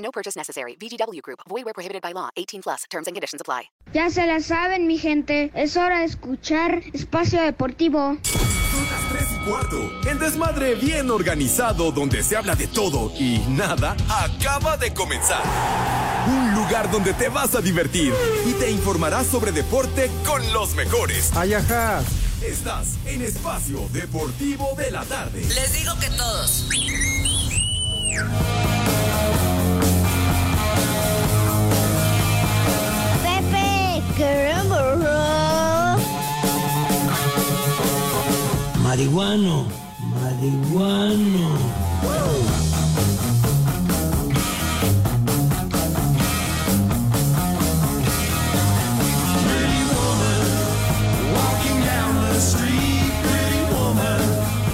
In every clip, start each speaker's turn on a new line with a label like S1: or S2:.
S1: No purchase necessary. VGW Group. Void where prohibited by law. 18 plus. Terms and conditions apply.
S2: Ya se la saben, mi gente. Es hora de escuchar Espacio Deportivo.
S3: Son las 3 y cuarto. El desmadre bien organizado donde se habla de todo y nada acaba de comenzar. Un lugar donde te vas a divertir y te informarás sobre deporte con los mejores.
S4: Ayaja.
S3: Estás en Espacio Deportivo de la Tarde.
S5: Les digo que todos.
S2: Caramba.
S4: Marihuano. Marihuano.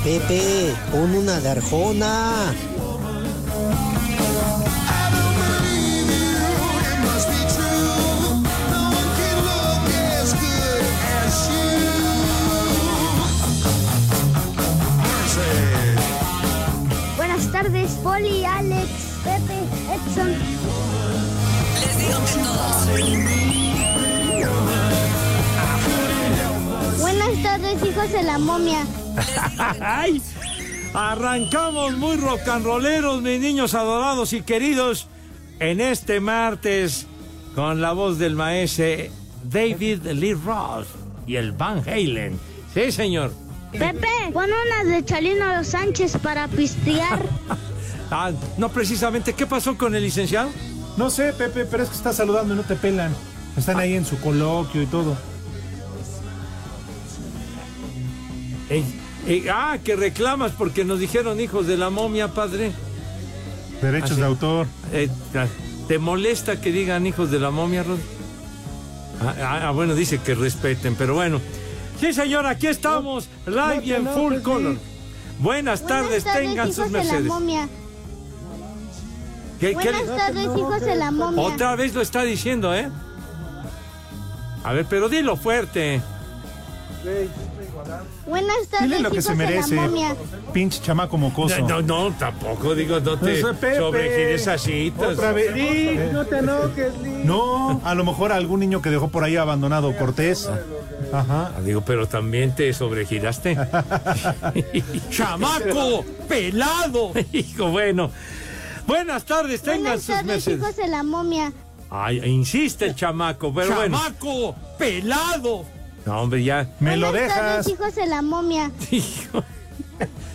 S6: Pepe, pon una de
S5: Les digo que todos.
S2: Buenas tardes, hijos de la momia.
S7: ¡Ay! Arrancamos muy rock and rolleros, mis niños adorados y queridos, en este martes con la voz del maese David Lee Roth y el Van Halen. Sí, señor.
S2: Pepe, pon una de Chalino Sánchez para pistear.
S7: Ah, no precisamente. ¿Qué pasó con el licenciado?
S8: No sé, Pepe, pero es que está saludando y no te pelan. Están ahí en su coloquio y todo.
S7: Eh, eh, ah, que reclamas porque nos dijeron hijos de la momia, padre.
S8: Derechos
S7: Ah,
S8: de autor.
S7: Eh, ¿Te molesta que digan hijos de la momia, Rod? Ah, ah, ah, bueno, dice que respeten, pero bueno. Sí, señor, aquí estamos, live y en full color. Buenas tardes,
S2: Buenas tardes,
S7: tengan sus
S2: de la
S7: mercedes.
S2: momia.
S7: ¿Qué- qué
S2: Buenas tardes, hijos de la momia.
S7: Otra vez lo está diciendo, ¿eh? A ver, pero dilo fuerte.
S2: Buenas tardes,
S8: Dile lo que
S2: hijos
S8: se
S2: de
S8: merece.
S2: la momia.
S8: Pinche chamaco mocoso.
S7: No, no, tampoco digo, no te
S8: Eso es Pepe.
S7: sobregires así.
S8: Otra vez. no te enojes, No, a lo mejor algún niño que dejó por ahí abandonado Cortés. Ajá.
S7: Ah, Digo, pero también te sobregiraste. ¡Chamaco! ¡Pelado! Hijo, bueno. Buenas tardes, tengan
S2: Buenas
S7: sus
S2: tardes,
S7: meses.
S2: hijos de la momia.
S7: Ay, insiste el chamaco, pero bueno. ¡Chamaco! ¡Pelado! No, hombre, ya.
S8: Me lo
S2: Buenas tardes,
S8: dejas.
S2: hijos de la momia.
S7: Hijo.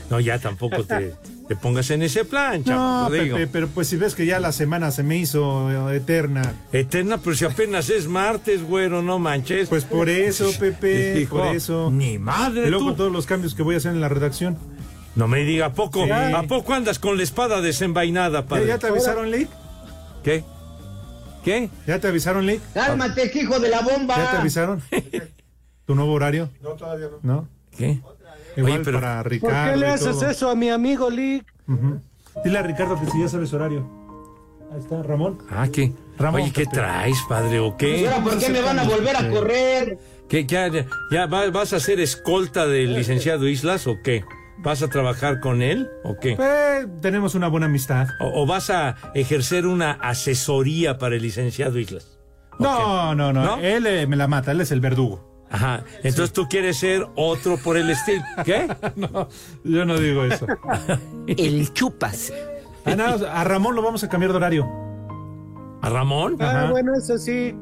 S7: No, ya tampoco te, te pongas en ese plan,
S8: No,
S7: chamaco. digo.
S8: Pepe, pero pues si ves que ya la semana se me hizo eh, eterna.
S7: Eterna, pero si apenas es martes, güero, no manches.
S8: Pues por eso, Pepe,
S7: Hijo,
S8: por eso.
S7: Ni madre
S8: Y luego
S7: tú.
S8: con todos los cambios que voy a hacer en la redacción.
S7: No me diga, ¿a poco?
S8: Sí.
S7: ¿A poco andas con la espada desenvainada,
S8: ¿Ya,
S7: padre?
S8: ya te avisaron, Lick?
S7: ¿Qué? ¿Qué?
S8: ¿Ya te avisaron, Lick?
S6: Cálmate, hijo de la bomba.
S8: ¿Ya te avisaron? ¿Tu nuevo horario? No, todavía no. ¿No?
S7: ¿Qué?
S8: Igual
S7: Oye, pero-
S8: para Ricardo. y todo.
S6: eso a mi amigo Lick?
S8: Ujú. Dile a Ricardo que si ya sabes horario. Ahí está, Ramón.
S7: Ah, ¿qué?
S8: Ramón,
S7: Oye, ¿qué traes, padre, o qué?
S6: ¿por qué me van a volver a correr?
S7: ¿Qué, ya, ya- ya va- vas a ser escolta del licenciado Islas o qué? ¿Vas a trabajar con él o qué?
S8: Eh, tenemos una buena amistad.
S7: ¿O, o vas a ejercer una asesoría para el licenciado Islas? ¿O
S8: No, no, no,
S7: ¿No?
S8: Él eh, me la mata, él es el verdugo.
S7: Ajá. Entonces tú quieres ser otro por el estilo. ¿Qué?
S8: No, yo no digo eso.
S6: El chupas.
S8: A, nada, a Ramón lo vamos a cambiar de horario.
S7: ¿A Ramón?
S8: Ajá.
S6: bueno, eso sí.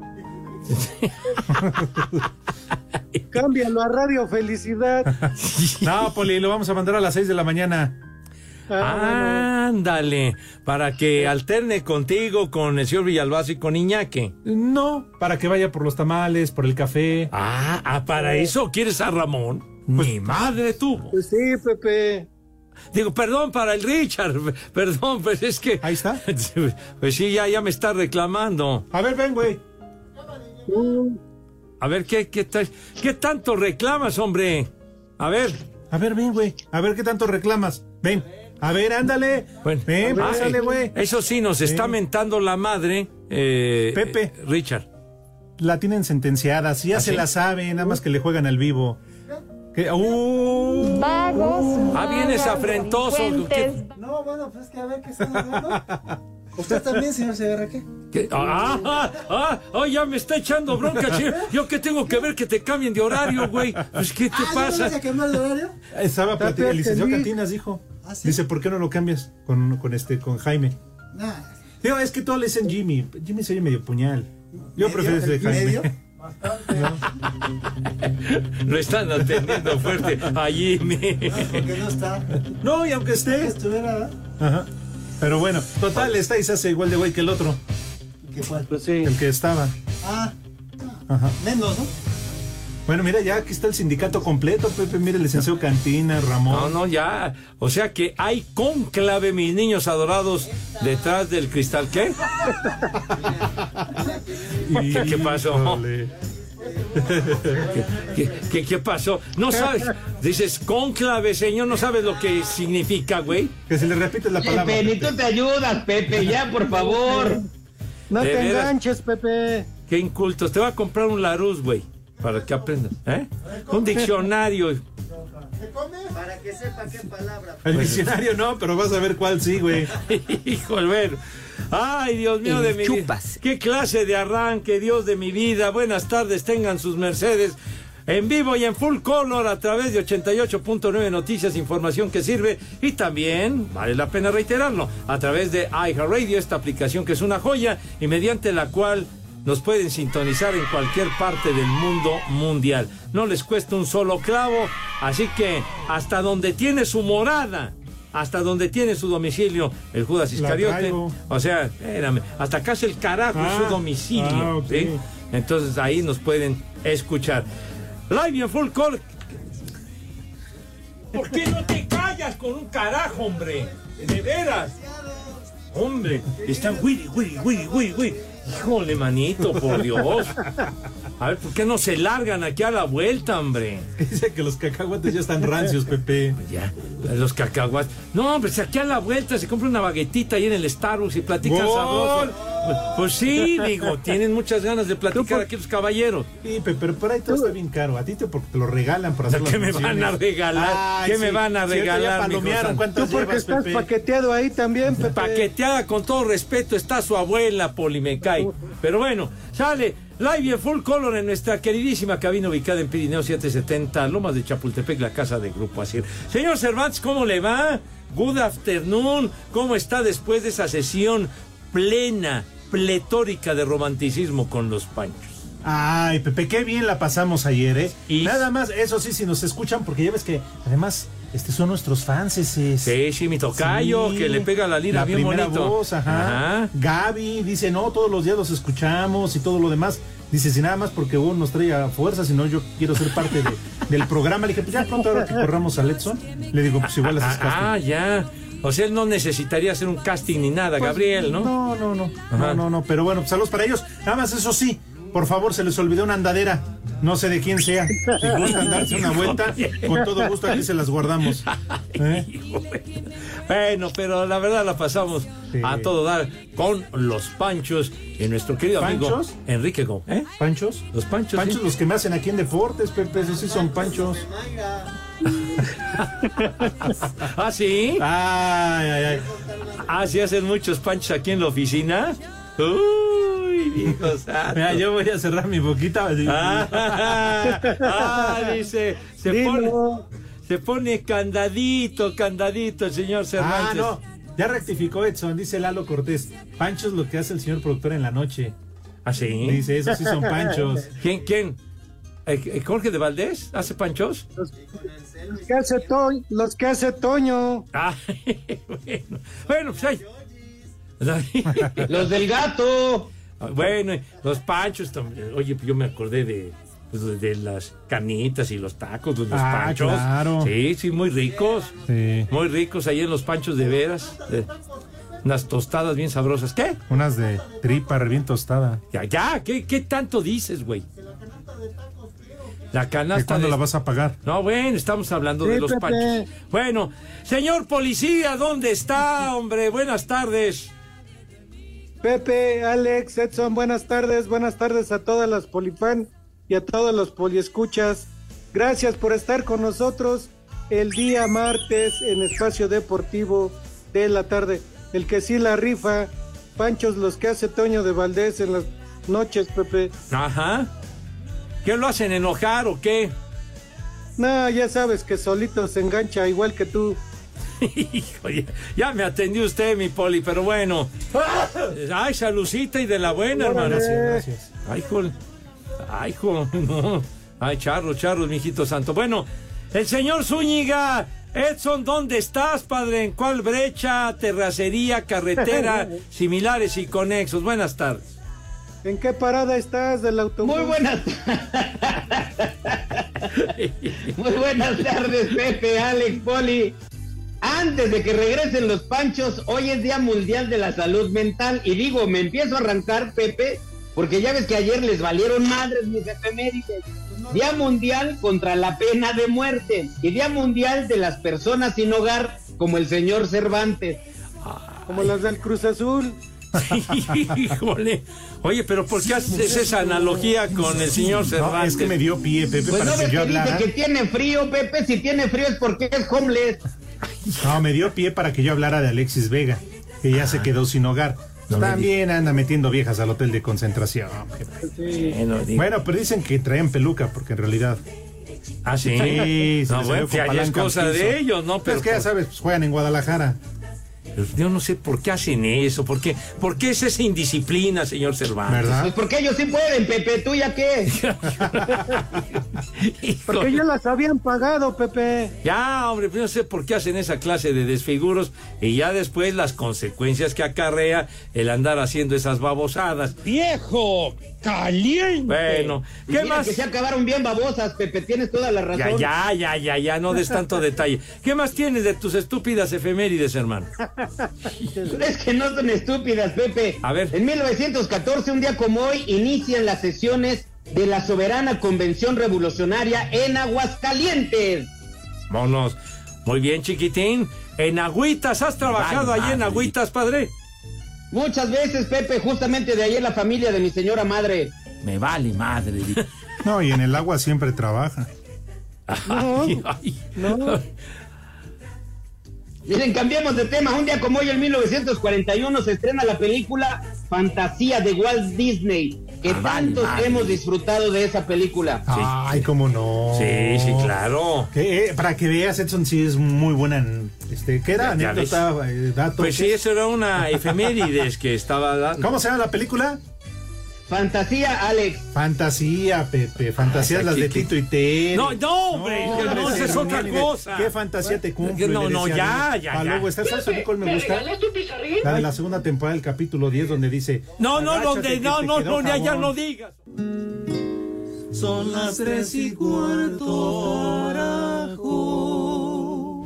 S6: Cámbialo a Radio Felicidad.
S8: No, Poli, lo vamos a mandar a las 6 de la mañana.
S7: Ándale, para que alterne contigo, con el señor Villalbazo y con Iñaque.
S8: No, para que vaya por los tamales, por el café.
S7: Ah, ah, para eso quieres a Ramón. Ni madre tuvo.
S6: Pues sí, Pepe.
S7: Digo, perdón para el Richard. Perdón, pues es que.
S8: Ahí está.
S7: Pues sí, ya, ya me está reclamando.
S8: A ver, ven, güey.
S7: A ver, ¿qué, qué, qué tanto reclamas, hombre? A ver.
S8: A ver, ven, güey. A ver qué tanto reclamas. Ven. A ver, ándale.
S7: Bueno,
S8: ven, pásale, güey.
S7: Eso sí, nos está
S8: Sí.
S7: mentando la madre. eh,
S8: Pepe.
S7: eh, Richard.
S8: La tienen sentenciada. Si ya
S7: ¿Ah,
S8: se
S7: sí?
S8: la saben, nada más que le juegan al vivo. ¿Qué? ¡Uh!
S1: Vagos.
S7: Ah, vienes afrentoso. ¿Qué-
S9: No, bueno, pues que a ver qué están hablando. ¿Usted también, señor Segarra, qué?
S7: qué- Ah, ah, ah, ah, ya me está echando bronca, che. Yo que tengo que ver que te cambien de horario, güey. Pues, ¿qué te
S9: Ah, ¿ya no
S7: pasa?
S9: vas a cambiar de horario?
S8: Estaba platicando. El licenciado
S10: feliz.
S8: Cantinas dijo.
S9: ¿Ah, sí?
S8: Dice, ¿por qué no lo cambias con, con este, con Jaime?
S9: Nah.
S8: Digo, es que todos le dicen Jimmy. Jimmy se oye medio puñal. Yo prefiero ese de Jaime.
S9: ¿Medio?
S7: Lo están atendiendo fuerte allí.
S9: Porque no está.
S8: No, y aunque
S9: Que
S8: esté.
S9: estuviera, ¿verdad?
S8: Ajá. Pero bueno, total, está y se hace igual de güey que el otro.
S9: ¿Qué fue?
S10: Pues sí.
S8: El que estaba.
S9: Ah,
S8: Ajá.
S9: menos, ¿no?
S8: Bueno, mira, ya aquí está el sindicato completo, Pepe. Mire, el licenciado Cantina, Ramón.
S7: No, no, ya. O sea que hay conclave, mis niños adorados, detrás del cristal. ¿Qué? ¿Qué, qué pasó?
S8: Híjole.
S7: ¿Qué, qué- qué- qué pasó? No sabes. Dices conclave, señor, no sabes lo que significa, güey.
S8: Que se le repite la palabra.
S10: Pepe, ni
S8: Pepe.
S10: tú te ayudas, Pepe, ya, por favor. No te
S7: veras.
S10: enganches, Pepe.
S7: Qué incultos. Te voy a comprar un Larus, güey, para que aprendas. ¿eh? Un diccionario.
S9: Para que sepa qué palabra.
S8: El diccionario no, pero vas a ver cuál sí, güey.
S7: Híjole, bueno. Ay, Dios mío de mi vida. Qué clase de arranque, Dios de mi vida. Buenas tardes, tengan sus mercedes. En vivo y en full color a través de 88.9 Noticias, información que sirve y también, vale la pena reiterarlo, a través de iHeartRadio, esta aplicación que es una joya y mediante la cual nos pueden sintonizar en cualquier parte del mundo mundial. No les cuesta un solo clavo, así que hasta donde tiene su morada, hasta donde tiene su domicilio, el Judas Iscariote, o sea, espérame, hasta acá es el carajo
S8: Ah,
S7: su domicilio.
S8: ah.
S7: Entonces ahí nos pueden escuchar. Live y en full call. ¿Por qué no te callas con un carajo, hombre? De veras. Hombre, están Willy, Willy, Willy, Willy, Willy. Híjole, manito, por Dios. A ver, ¿por qué no se largan aquí a la vuelta, hombre?
S8: Dice que los cacahuates ya están rancios, Pepe.
S7: Ya, los cacahuates. No, hombre, si aquí a la vuelta se compra una baguetita ahí en el Starbucks y platican sabroso. Pues sí, digo, tienen muchas ganas de platicar aquí los caballeros.
S8: Sí, pero por ahí todo está bien caro. A ti te, porque te lo regalan por hacer las
S7: ¿Qué me van a regalar?
S8: Ay,
S7: ¿Qué me van a
S8: Si
S7: regalar,
S8: Ya?
S10: Tú
S8: ¿Cuántas
S10: porque
S8: llevas,
S10: estás
S8: Pepe?
S10: paqueteado ahí también, Pepe.
S7: Paqueteada, con todo respeto, está su abuela, Poli, me cae. Pero bueno, sale live y en full color en nuestra queridísima cabina ubicada en Pirineo 770, Lomas de Chapultepec, la casa de Grupo Asir. Señor Cervantes, ¿cómo le va? Good afternoon. ¿Cómo está después de esa sesión plena, pletórica de romanticismo con los panchos?
S8: Ay, Pepe, qué bien la pasamos ayer, ¿eh?
S7: Y-
S8: Nada más, eso sí, si nos escuchan, porque ya ves que además este son nuestros fans. Ese
S7: Sí, sí, mi tocayo, que le pega la lira
S8: la
S7: bien
S8: primera
S7: bonito.
S8: voz, ajá.
S7: Ajá.
S8: Gaby dice, no, todos los días los escuchamos y todo lo demás. Dice, si nada más porque uno nos trae a fuerza, si no yo quiero ser parte de- del programa. Le dije, pues ya pronto ahora que corramos a Letson, le digo, pues igual haces casting.
S7: Ah, ya. O sea, él no necesitaría hacer un casting ni nada, Gabriel, ¿no?
S8: Pues, No, no, no.
S7: Ajá.
S8: No, no, no. Pero bueno, pues, saludos para ellos. Nada más eso sí, por favor, se les olvidó una andadera. No sé de quién sea. Si gustan darse una vuelta, con todo gusto aquí se las guardamos. ¿Eh?
S7: Bueno, pero la verdad la pasamos
S8: Sí.
S7: a todo dar con los panchos y nuestro querido amigo
S8: ¿Panchos?
S7: Enrique Gómez. ¿Eh?
S8: ¿Panchos?
S7: Los panchos.
S8: Panchos
S7: sí.
S8: los que me hacen aquí en deportes, Pepe, esos sí son panchos.
S7: Ah, sí.
S8: Ay, ay, ay.
S7: Ah, sí hacen muchos panchos aquí en la oficina. Uy, viejo santo.
S8: Mira, yo voy a cerrar mi boquita.
S7: Ah, ah, dice, se
S10: Dilo.
S7: pone, se pone candadito, candadito el señor
S8: Ah,
S7: Cervantes.
S8: no. Ya rectificó Edson, dice Lalo Cortés. Panchos lo que hace el señor productor en la noche.
S7: ¿Ah, sí?
S8: Dice, esos sí son panchos.
S7: ¿Quién, quién? Eh, eh, ¿Jorge de Valdés hace panchos?
S10: Los que hace Toño. Los que hace Toño.
S7: Ay, bueno, bueno, pues hay.
S10: Los del gato.
S7: Bueno, los panchos también. Oye, yo me acordé de, pues, de, de las carnitas y los tacos, de los
S8: Ah,
S7: panchos.
S8: claro.
S7: Sí, sí, muy ricos.
S8: Sí.
S7: Muy ricos ahí en los panchos de veras. de- unas tostadas bien sabrosas. ¿Qué?
S8: Unas de tripa bien tostada.
S7: Ya, ya, ¿qué, qué tanto dices, güey? La
S8: ¿De
S7: canasta
S8: cuándo
S7: de-
S8: la vas a pagar?
S7: No, bueno, estamos hablando
S10: Sí,
S7: de los
S10: Pepe.
S7: panchos. Bueno, señor policía, ¿dónde está, hombre? Buenas tardes.
S10: Pepe, Alex, Edson, buenas tardes, buenas tardes a todas las polifan y a todos los poliescuchas. Gracias por estar con nosotros el día martes en Espacio Deportivo de la tarde. El que sí la rifa, Panchos los que hace Toño de Valdés en las noches, Pepe.
S7: Ajá. ¿Qué lo hacen enojar o qué?
S10: No, ya sabes que solito se engancha igual que tú.
S7: Hijo, ya, ya me atendió usted, mi poli, pero bueno. Ay, salucita y de la buena, hermano.
S8: Gracias, gracias.
S7: Ay, hijo. Ay, hijo. no. Ay, charro, charro, mijito santo. Bueno, el señor Zúñiga. Edson, ¿dónde estás, padre? ¿En cuál brecha, terracería, carretera, similares y conexos? Buenas tardes.
S10: ¿En qué parada estás del autobús?
S11: Muy buenas. Muy buenas tardes, Pepe, Alex, Poli. Antes de que regresen los panchos, hoy es Día Mundial de la Salud Mental. Y digo, me empiezo a arrancar, Pepe, porque ya ves que ayer les valieron madres mis efemérides. Día Mundial contra la pena de muerte. Y Día Mundial de las personas sin hogar, como el señor Cervantes.
S10: Como las del Cruz Azul.
S7: Híjole. Oye, pero ¿por qué haces esa analogía con el señor
S8: No,
S7: Cervantes?
S8: es que me dio pie, Pepe,
S11: Pues
S8: para
S11: no
S8: que yo
S11: que dice
S8: hablara.
S11: que tiene frío, Pepe. Si tiene frío es porque es homeless.
S8: No, me dio pie para que yo hablara de Alexis Vega, que ya se quedó sin hogar.
S7: No
S8: También anda metiendo viejas al hotel de concentración. Pepe.
S7: Bueno,
S8: pero dicen que traían peluca, porque en realidad.
S7: Ah, sí.
S8: Sí,
S7: no, bueno, que es cosa de ellos, ¿no?
S8: Pero
S7: Pero,
S8: es que ya sabes, pues, juegan en Guadalajara.
S7: Yo no sé por qué hacen eso, por qué, por qué es esa indisciplina, señor Cervantes.
S8: ¿Verdad?
S11: Pues porque ellos sí pueden, Pepe. ¿Tú ya qué?
S10: Porque ya las habían pagado, Pepe.
S7: Ya, hombre, pues no sé por qué hacen esa clase de desfiguros y ya después las consecuencias que acarrea el andar haciendo esas babosadas.
S12: ¡Viejo! ¡Caliente!
S7: Bueno, ¿qué más?
S11: que se acabaron bien babosas, Pepe. Tienes toda la
S7: Ya,
S11: razón.
S7: ya, ya, ya, ya, no des tanto detalle. ¿Qué más tienes de tus estúpidas efemérides, hermano?
S11: Es que no son estúpidas, Pepe.
S7: A ver.
S11: En 1914, un día como hoy, inician las sesiones de la Soberana Convención Revolucionaria en Aguascalientes.
S7: Vámonos. Muy bien, chiquitín. En Agüitas, ¿has trabajado
S8: Vale,
S7: allí en. Agüitas, padre?
S11: Muchas veces, Pepe, justamente de ayer la familia de mi señora madre.
S7: Me vale madre.
S8: No, y en el agua siempre trabaja.
S7: Ay, ay.
S10: No.
S11: Miren, cambiamos de tema. Un día como hoy, en 1941, se estrena la película Fantasía de Walt Disney. Que
S7: Ah, vale,
S11: tantos
S7: madre.
S11: hemos disfrutado de esa película.
S8: Ay, cómo no.
S7: Sí, sí, claro.
S8: Que, eh, para que veas, Edson sí es muy buena. Este, ¿Qué era?
S7: Ya
S8: Anécdota, eh, dato.
S7: Pues sí, eso era una efemérides que estaba dando.
S8: ¿Cómo se llama la película?
S11: Fantasía, Alex.
S8: Fantasía, Pepe. Fantasías
S7: Ay,
S8: las
S7: ¿qué-
S8: de? Tito y Ted.
S7: No, no, hombre, no, esa es otra cosa.
S8: ¿Qué fantasía te cumple?
S7: No, no, ya, ya, ya.
S8: luego está, ¿sabes cuál me gusta? La de la segunda temporada del capítulo 10 donde dice...
S7: No, no,
S8: "Agáchate
S7: donde, no, no, no, ya, ya
S8: jabón".
S7: no digas.
S12: Son las tres y cuarto,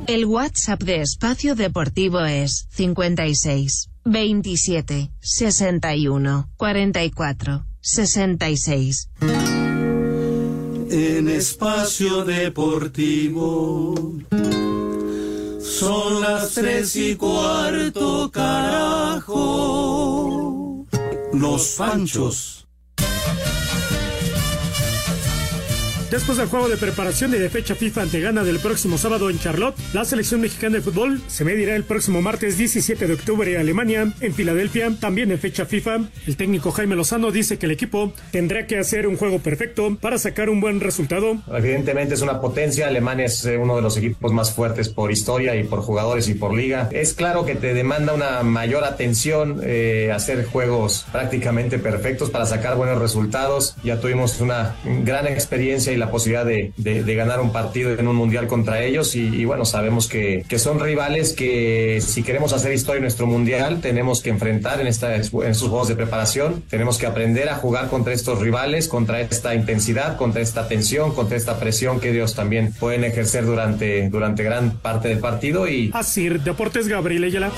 S5: El WhatsApp de Espacio Deportivo es 56 27 61 44 66.
S12: En espacio deportivo. Son las tres y cuarto, carajo. Los Panchos.
S13: Después del juego de preparación y de fecha FIFA ante Ghana del próximo sábado en Charlotte, la selección mexicana de fútbol se medirá el próximo martes 17 de octubre en Alemania, en Filadelfia, también en fecha FIFA. El técnico Jaime Lozano dice que el equipo tendrá que hacer un juego perfecto para sacar un buen resultado.
S14: Evidentemente es una potencia, Alemania es eh, uno de los equipos más fuertes por historia y por jugadores y por liga. Es claro que te demanda una mayor atención eh, hacer juegos prácticamente perfectos para sacar buenos resultados. Ya tuvimos una gran experiencia y la la posibilidad de, de- de ganar un partido en un mundial contra ellos. Y, y bueno, sabemos que, que son rivales que si queremos hacer historia en nuestro mundial tenemos que enfrentar en, esta, en estos juegos de preparación, tenemos que aprender a jugar contra estos rivales, contra esta intensidad, contra esta tensión, contra esta presión que ellos también pueden ejercer durante, durante gran parte del partido. Y
S13: Asir Deportes Gabriel Ayala.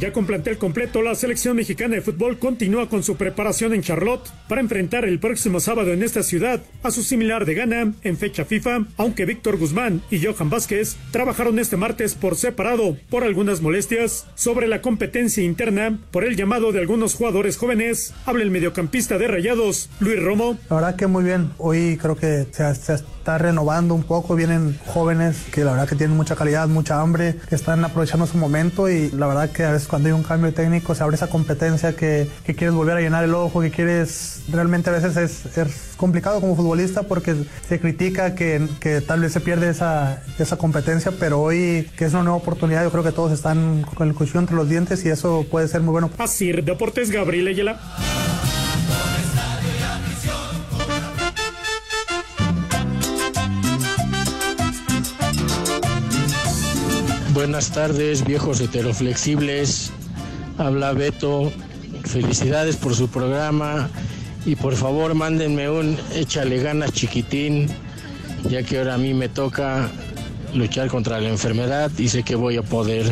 S13: Ya con plantel completo, la selección mexicana de fútbol continúa con su preparación en Charlotte para enfrentar el próximo sábado en esta ciudad a su similar de Ghana en fecha FIFA, aunque Víctor Guzmán y Johan Vázquez trabajaron este martes por separado por algunas molestias sobre la competencia interna por el llamado de algunos jugadores jóvenes. Habla el mediocampista de Rayados, Luis Romo.
S15: La verdad que muy bien. Hoy creo que se, se renovando un poco. Vienen jóvenes que la verdad que tienen mucha calidad, mucha hambre, que están aprovechando su momento y la verdad que a veces cuando hay un cambio técnico se abre esa competencia que, que quieres volver a llenar el ojo, que quieres... Realmente a veces es, es complicado como futbolista porque se critica que, que tal vez se pierde esa, esa competencia, pero hoy que es una nueva oportunidad yo creo que todos están con el cuchillo entre los dientes y eso puede ser muy bueno.
S13: Asir Deportes Gabriel Ayala.
S16: Buenas tardes, viejos heteroflexibles. Habla Beto. Felicidades por su programa. Y por favor, mándenme un échale ganas chiquitín, ya que ahora a mí me toca luchar contra la enfermedad y sé que voy a poder.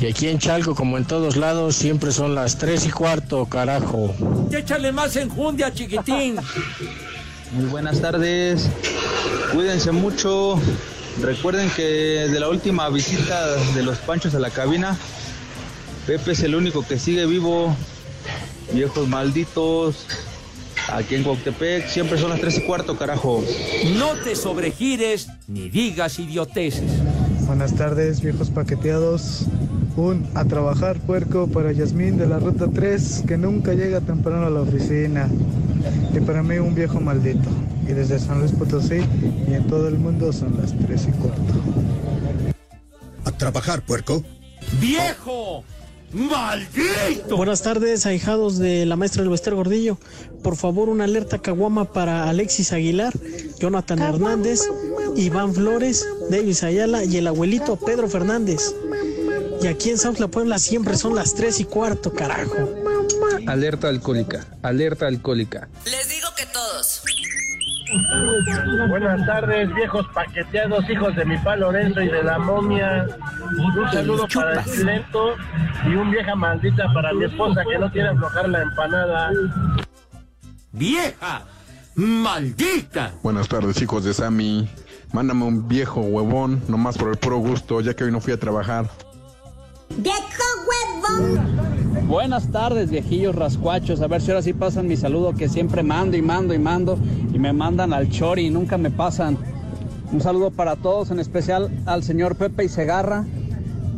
S16: Y aquí en Chalco, como en todos lados, siempre son las tres y cuarto, carajo.
S7: Échale más enjundia, chiquitín.
S17: Muy buenas tardes. Cuídense mucho. Recuerden que de la última visita de los Panchos a la cabina, Pepe es el único que sigue vivo. Viejos malditos. Aquí en Cuauhtémoc siempre son las tres y cuarto, carajo.
S7: No te sobregires ni digas idioteces.
S10: Buenas tardes, viejos paqueteados. Un a trabajar puerco para Yasmín de la ruta 3 que nunca llega temprano a la oficina. Y para mí un viejo maldito. Y desde San Luis Potosí y en todo el mundo son las 3 y cuarto.
S18: A trabajar, puerco.
S7: ¡Viejo! ¡Maldito!
S19: Buenas tardes, ahijados de la maestra del Bester Gordillo. Por favor, una alerta caguama para Alexis Aguilar, Jonathan Hernández, Iván Flores, Davis Ayala y el abuelito Pedro Fernández. Y aquí en South La Puebla siempre son las 3 y cuarto, carajo.
S17: Alerta alcohólica, alerta alcohólica.
S20: Les digo que todos.
S21: Buenas tardes, viejos paqueteados, hijos de mi pa Lorenzo y de la momia. Un saludo para el Silento y un vieja maldita para mi esposa que no quiere aflojar la empanada.
S7: ¡Vieja! ¡Maldita!
S22: Buenas tardes, hijos de Sammy. Mándame un viejo huevón, nomás por el puro gusto, ya que hoy no fui a trabajar.
S23: Buenas tardes, viejillos rascuachos. A ver si ahora sí pasan mi saludo que siempre mando y mando y mando y me mandan al chori y nunca me pasan. Un saludo para todos, en especial al señor Pepe y Segarra,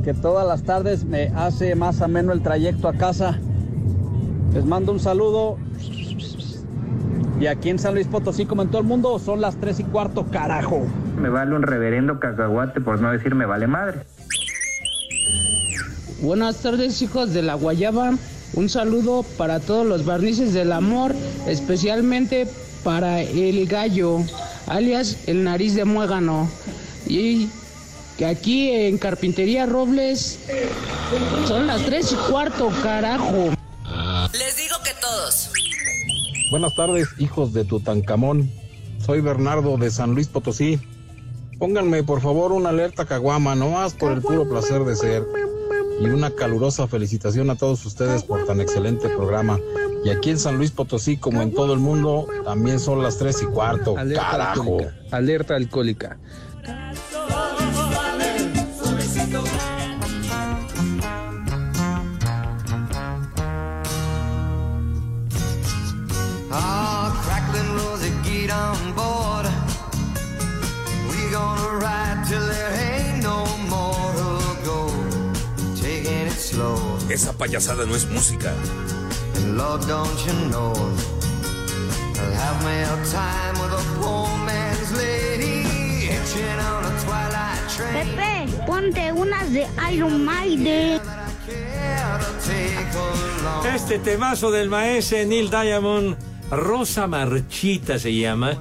S23: que todas las tardes me hace más ameno el trayecto a casa. Les mando un saludo. Y aquí en San Luis Potosí, como en todo el mundo, son las tres y cuarto, carajo.
S24: Me vale un reverendo cacahuate, por no decir me vale madre.
S25: Buenas tardes hijos de la Guayaba, un saludo para todos los barnices del amor, especialmente para el gallo, alias el nariz de muégano. Y que aquí en Carpintería Robles son las tres y cuarto, carajo.
S20: Les digo que todos.
S16: Buenas tardes, hijos de Tutankamón. Soy Bernardo de San Luis Potosí. Pónganme por favor una alerta caguama, nomás por el puro placer de ser. Y una calurosa felicitación a todos ustedes por tan excelente programa. Y aquí en San Luis Potosí, como en todo el mundo, también son las tres y cuarto.
S17: Alerta
S16: Carajo.
S17: alcohólica, alerta alcohólica.
S3: Esa payasada no es música.
S26: And Lord, don't you know? I'll have me a time with a poor man's lady. Hitching on a twilight train.
S2: Pepe, ponte unas de Iron Maiden.
S7: Este temazo del maestro Neil Diamond Rosa Marchita se llama.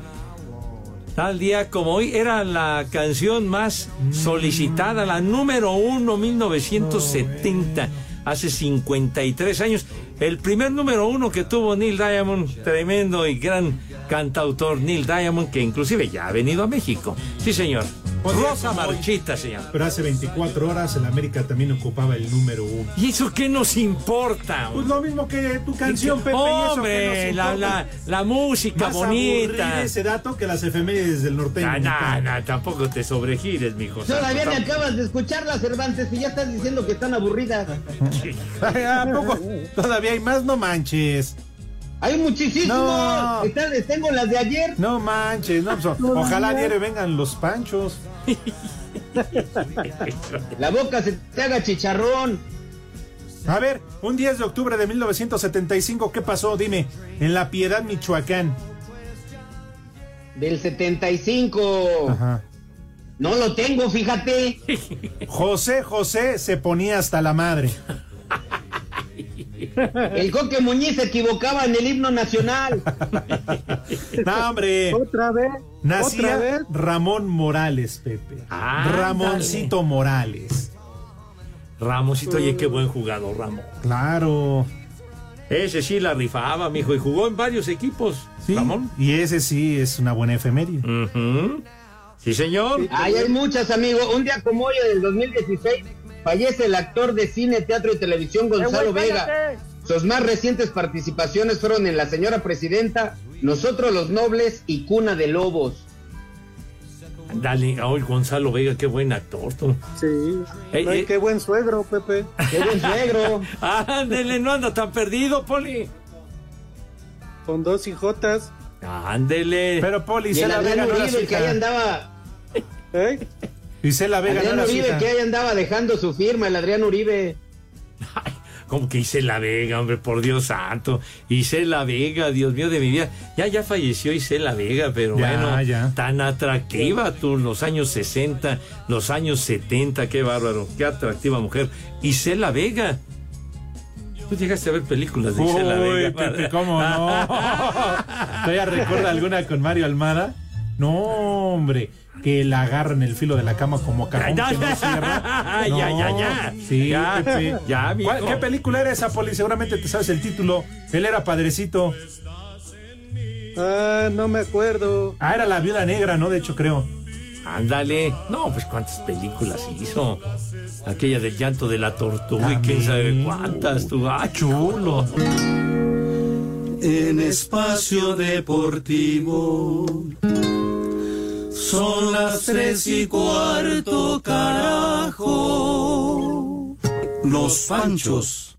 S7: Tal día como hoy era la canción más solicitada, la número uno, 1970, hace 53 años. El primer número uno que tuvo Neil Diamond, tremendo y gran cantautor Neil Diamond, que inclusive ya ha venido a México. Sí, señor. Rosa Marchita se llama.
S8: Pero hace 24 horas el América también ocupaba el número uno.
S7: ¿Y eso qué nos importa?
S8: Pues lo mismo que tu canción, Pepe. y eso
S7: Hombre,
S8: que nos
S7: la, la, la música
S8: Más
S7: bonita.
S8: ese dato que las efemérides del norteño.
S7: Ah, no, no, tampoco te sobregires, mijo.
S11: Todavía te acabas de escucharlas, Cervantes, y ya estás diciendo que están aburridas.
S8: ¿A poco? Todavía hay más, no manches.
S11: Hay muchísimos.
S8: No.
S11: Están- tengo las de ayer.
S8: No manches, no, pues, ojalá diario vengan los panchos.
S11: La boca se te haga chicharrón.
S8: A ver, un 10 de octubre de 1975, ¿qué pasó? Dime, en La Piedad, Michoacán.
S11: Del 75.
S8: Ajá.
S11: No lo tengo, fíjate.
S8: José José se ponía hasta la madre.
S11: El Coque Muñiz se equivocaba en el himno nacional.
S8: No, hombre.
S10: Otra vez.
S8: Nacía
S10: Otra vez.
S8: Ramón Morales, Pepe.
S7: Ah,
S8: Ramoncito Morales.
S7: Ramosito, oye, qué buen jugador, Ramos.
S8: Claro.
S7: Ese sí la rifaba, mijo, y jugó en varios equipos.
S8: Sí,
S7: Ramón.
S8: Y ese sí es una buena efeméride.
S7: Sí, señor.
S11: Ay, hay muchas, amigo. Un día como hoy, del 2016, fallece el actor de cine, teatro y televisión Gonzalo
S10: Eh, güey,
S11: Vega. Sus más recientes participaciones fueron en La Señora Presidenta, Nosotros los Nobles y Cuna de Lobos.
S7: Dale, hoy Gonzalo Vega, qué buen actor. tú.
S10: Sí.
S7: Ey,
S10: Ay,
S7: ey.
S10: qué buen suegro, Pepe.
S11: ¡Qué buen suegro!
S7: Ándele, no anda tan perdido, Poli.
S10: Con dos hijotas.
S7: Ándele.
S8: Pero Poli,
S11: Y
S8: Isela Vega
S11: Adrián
S8: no
S11: que ahí andaba...
S10: ¿Eh?
S8: Isela Vega
S11: Adrián Uribe, que ahí andaba dejando su firma, el Adrián Uribe.
S7: Como que Isela Vega, hombre, por Dios santo. Isela Vega, Dios mío de mi vida. Ya, ya falleció Isela Vega, pero
S8: Ya,
S7: bueno,
S8: ya.
S7: tan atractiva tú, los años 60, los años 70, qué bárbaro, qué atractiva mujer. Isela Vega. Tú llegaste a ver películas de Isela
S8: Uy,
S7: Vega.
S8: Pepe, ¿cómo no? ¿Todavía recuerda alguna con Mario Almada? No, hombre, que la agarra en el filo de la cama como cajón
S7: Ya,
S8: que
S7: ya,
S8: no cierra.
S7: ya, ya, ya.
S8: Sí,
S7: Ya,
S8: Pepe.
S7: ya, mijo.
S8: ¿Cuál- ¿Qué película era esa, Poli? Seguramente te sabes el título. Él era padrecito.
S10: Ah, no me acuerdo.
S8: Ah, era la viuda negra, ¿no? De hecho, creo.
S7: Ándale. No, pues cuántas películas hizo. Aquella del llanto de la tortuga y quién sabe cuántas. Tú, ah, chulo.
S12: En espacio deportivo. Son las tres y cuarto, carajo. Los Panchos.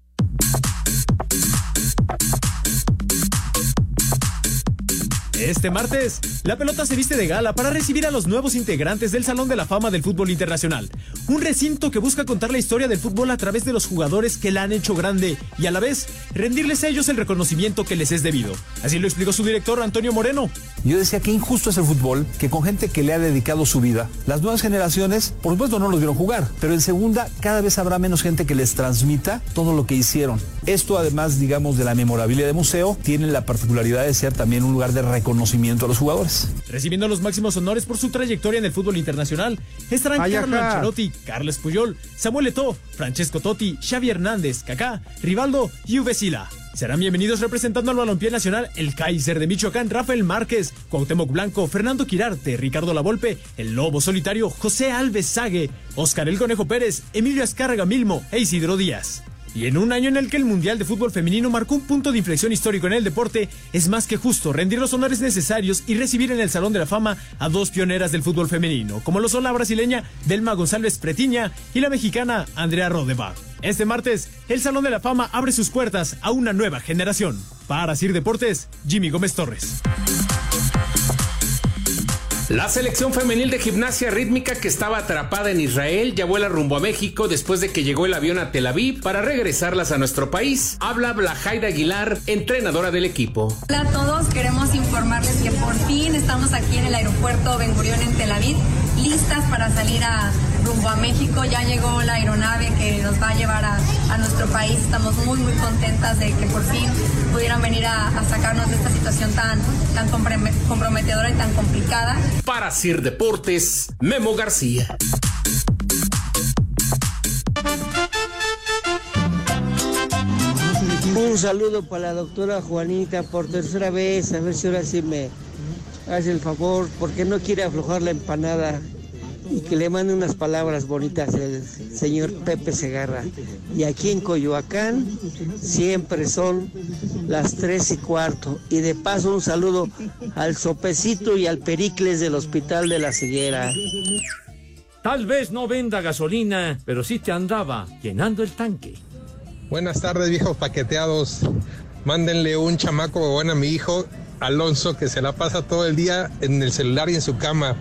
S27: Este martes, la pelota se viste de gala para recibir a los nuevos integrantes del Salón de la Fama del Fútbol Internacional. Un recinto que busca contar la historia del fútbol a través de los jugadores que la han hecho grande y a la vez rendirles a ellos el reconocimiento que les es debido. Así lo explicó su director Antonio Moreno.
S28: Yo decía que injusto es el fútbol, que con gente que le ha dedicado su vida, las nuevas generaciones, por supuesto, no los vieron jugar, pero en segunda cada vez habrá menos gente que les transmita todo lo que hicieron. Esto, además, digamos, de la memorabilia de museo, tiene la particularidad de ser también un lugar de reconocimiento a los jugadores.
S27: Recibiendo los máximos honores por su trayectoria en el fútbol internacional, estarán
S28: Ay,
S27: Carlo. Ancelotti, Carles Puyol, Samuel Eto'o, Francesco Totti, Xavi Hernández, Kaká, Rivaldo y Uwe Sila. Serán bienvenidos representando al balompié nacional el Kaiser de Michoacán, Rafael Márquez, Cuauhtémoc Blanco, Fernando Quirarte, Ricardo Lavolpe, el Lobo Solitario, José Alves Sague, Oscar El Conejo Pérez, Emilio Azcárraga Milmo e Isidro Díaz. Y en un año en el que el Mundial de Fútbol Femenino marcó un punto de inflexión histórico en el deporte, es más que justo rendir los honores necesarios y recibir en el Salón de la Fama a dos pioneras del fútbol femenino, como lo son la brasileña Delma González Pretiña y la mexicana Andrea Rodebach. Este martes, el Salón de la Fama abre sus puertas a una nueva generación. Para Sir Deportes, Jimmy Gómez Torres.
S29: La selección femenil de gimnasia rítmica que estaba atrapada en Israel ya vuela rumbo a México después de que llegó el avión a Tel Aviv para regresarlas a nuestro país. Habla Blajaida Aguilar, entrenadora del equipo.
S30: Hola a todos, queremos informarles que por fin estamos aquí en el aeropuerto Ben Gurión en Tel Aviv, listas para salir a rumbo a México. Ya llegó la aeronave que nos va a llevar a, a nuestro país. Estamos muy, muy contentas de que por fin pudieran venir a, a sacarnos de esta situación tan, tan comprome- comprometedora y tan complicada.
S29: Para Sir Deportes, Memo García.
S31: Un saludo para la doctora Juanita por tercera vez, a ver si ahora sí me hace el favor, porque no quiere aflojar la empanada y que le mande unas palabras bonitas el señor Pepe Segarra. Y aquí en Coyoacán siempre son las tres y cuarto. Y de paso un saludo al Sopecito y al Pericles del Hospital de la Ceguera.
S7: Tal vez no venda gasolina, pero sí te andaba llenando el tanque.
S32: Buenas tardes, viejos paqueteados. Mándenle un chamaco bueno a mi hijo Alonso, que se la pasa todo el día en el celular y en su cama.